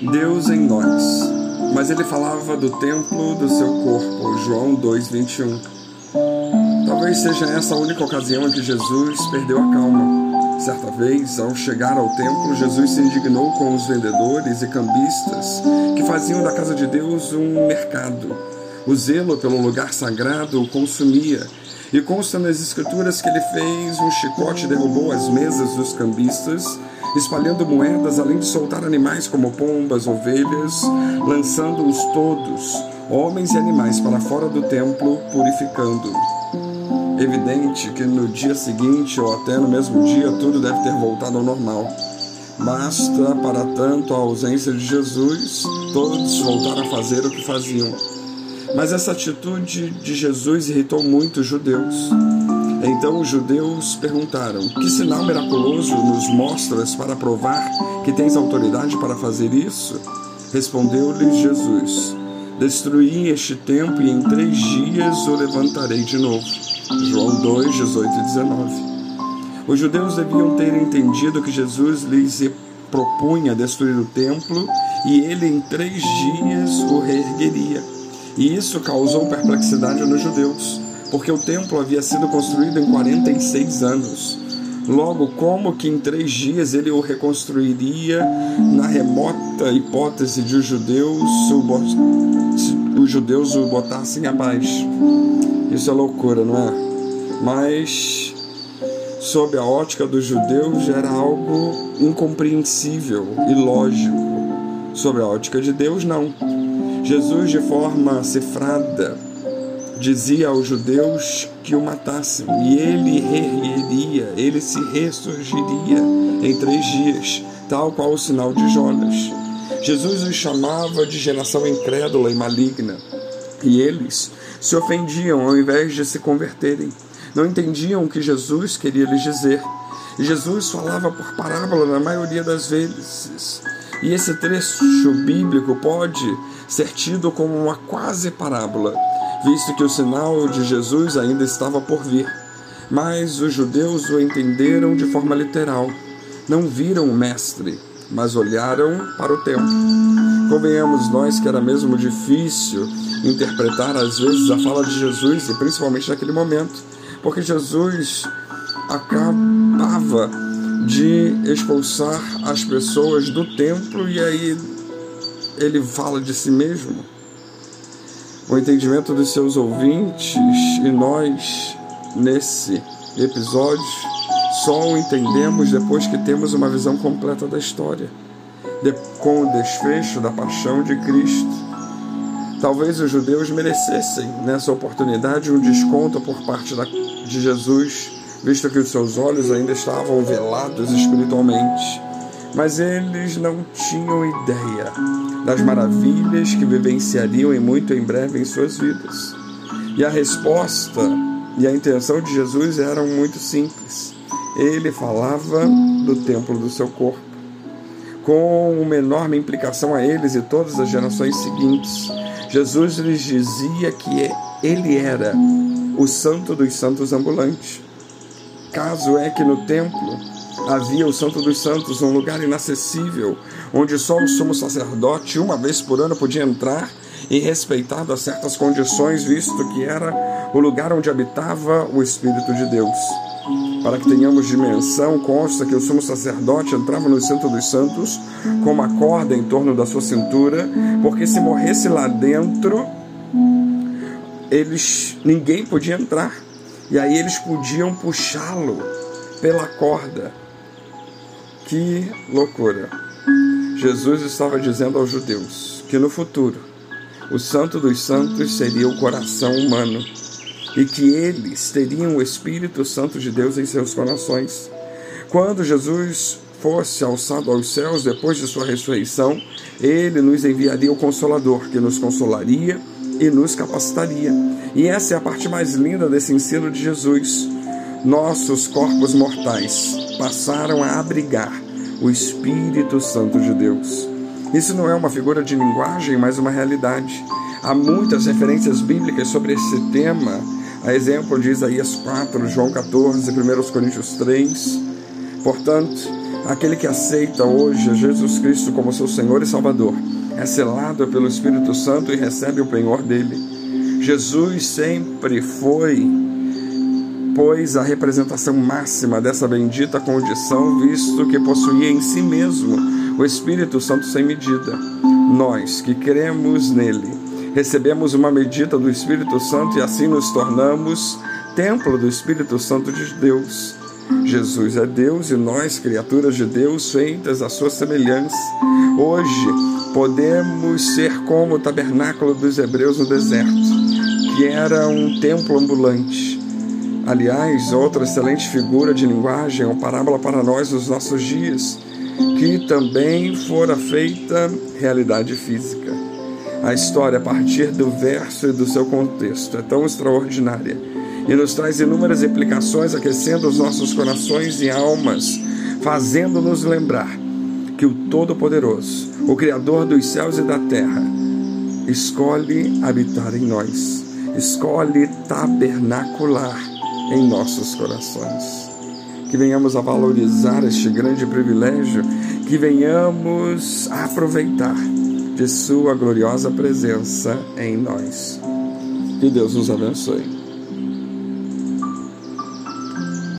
Deus em nós. Mas ele falava do templo do seu corpo, João 2:21. Talvez seja essa a única ocasião em que Jesus perdeu a calma. Certa vez, ao chegar ao templo, Jesus se indignou com os vendedores e cambistas que faziam da casa de Deus um mercado. O zelo pelo lugar sagrado o consumia e consta nas escrituras que ele fez um chicote derrubou as mesas dos cambistas, espalhando moedas, além de soltar animais como pombas, ovelhas, lançando-os todos, homens e animais, para fora do templo, purificando. Evidente que no dia seguinte ou até no mesmo dia tudo deve ter voltado ao normal. Basta, para tanto, a ausência de Jesus, todos voltaram a fazer o que faziam. Mas essa atitude de Jesus irritou muito os judeus. Então os judeus perguntaram: Que sinal miraculoso nos mostras para provar que tens autoridade para fazer isso? Respondeu-lhes Jesus: Destruí este templo e em três dias o levantarei de novo. João 2, 18 e 19. Os judeus deviam ter entendido que Jesus lhes propunha destruir o templo e ele em três dias o reergueria. E isso causou perplexidade nos judeus, porque o templo havia sido construído em 46 anos. Logo, como que em três dias ele o reconstruiria na remota hipótese de os judeus o, os judeus o botassem abaixo? Isso é loucura, não é? Mas, sob a ótica dos judeus, era algo incompreensível e lógico. Sob a ótica de Deus, não. Jesus, de forma cifrada, dizia aos judeus que o matassem, e ele reiria, ele se ressurgiria em três dias, tal qual o sinal de Jonas. Jesus os chamava de geração incrédula e maligna, e eles se ofendiam ao invés de se converterem. Não entendiam o que Jesus queria lhes dizer. Jesus falava por parábola na maioria das vezes. E esse trecho bíblico pode ser tido como uma quase parábola, visto que o sinal de Jesus ainda estava por vir. Mas os judeus o entenderam de forma literal. Não viram o Mestre, mas olharam para o templo. Convenhamos nós que era mesmo difícil interpretar às vezes a fala de Jesus, e principalmente naquele momento, porque Jesus acabava de expulsar as pessoas do templo e aí ele fala de si mesmo. O entendimento dos seus ouvintes e nós, nesse episódio, só o entendemos depois que temos uma visão completa da história, com o desfecho da paixão de Cristo. Talvez os judeus merecessem nessa oportunidade um desconto por parte da, de Jesus, visto que os seus olhos ainda estavam velados espiritualmente. Mas eles não tinham ideia das maravilhas que vivenciariam e muito em breve em suas vidas. E a resposta e a intenção de Jesus eram muito simples. Ele falava do templo do seu corpo, com uma enorme implicação a eles e todas as gerações seguintes. Jesus lhes dizia que ele era o santo dos santos ambulante. Caso é que no templo havia o Santo dos Santos, um lugar inacessível, onde só o sumo sacerdote, uma vez por ano, podia entrar e respeitado a certas condições, visto que era o lugar onde habitava o Espírito de Deus. Para que tenhamos dimensão, consta que o sumo sacerdote entrava no Santo dos Santos com uma corda em torno da sua cintura, porque se morresse lá dentro, eles ninguém podia entrar. E aí eles podiam puxá-lo pela corda. Que loucura! Jesus estava dizendo aos judeus que no futuro o Santo dos Santos seria o coração humano e que eles teriam o Espírito Santo de Deus em seus corações. Quando Jesus fosse alçado aos céus depois de sua ressurreição, ele nos enviaria o Consolador, que nos consolaria e nos capacitaria. E essa é a parte mais linda desse ensino de Jesus. Nossos corpos mortais passaram a abrigar o Espírito Santo de Deus. Isso não é uma figura de linguagem, mas uma realidade. Há muitas referências bíblicas sobre esse tema, a exemplo de Isaías 4, João 14, 1 Coríntios 3. Portanto, Aquele que aceita hoje Jesus Cristo como seu Senhor e Salvador é selado pelo Espírito Santo e recebe o penhor dele. Jesus sempre foi, pois, a representação máxima dessa bendita condição, visto que possuía em si mesmo o Espírito Santo sem medida. Nós que cremos nele, recebemos uma medida do Espírito Santo e assim nos tornamos templo do Espírito Santo de Deus. Jesus é Deus e nós, criaturas de Deus, feitas à sua semelhança. Hoje podemos ser como o tabernáculo dos hebreus no deserto, que era um templo ambulante. Aliás, outra excelente figura de linguagem ou parábola para nós nos nossos dias, que também fora feita realidade física. A história, a partir do verso e do seu contexto, é tão extraordinária e nos traz inúmeras implicações, aquecendo os nossos corações e almas, fazendo-nos lembrar que o Todo-Poderoso, o Criador dos céus e da terra, escolhe habitar em nós, escolhe tabernacular em nossos corações. Que venhamos a valorizar este grande privilégio, que venhamos a aproveitar de Sua gloriosa presença em nós. Que Deus nos abençoe.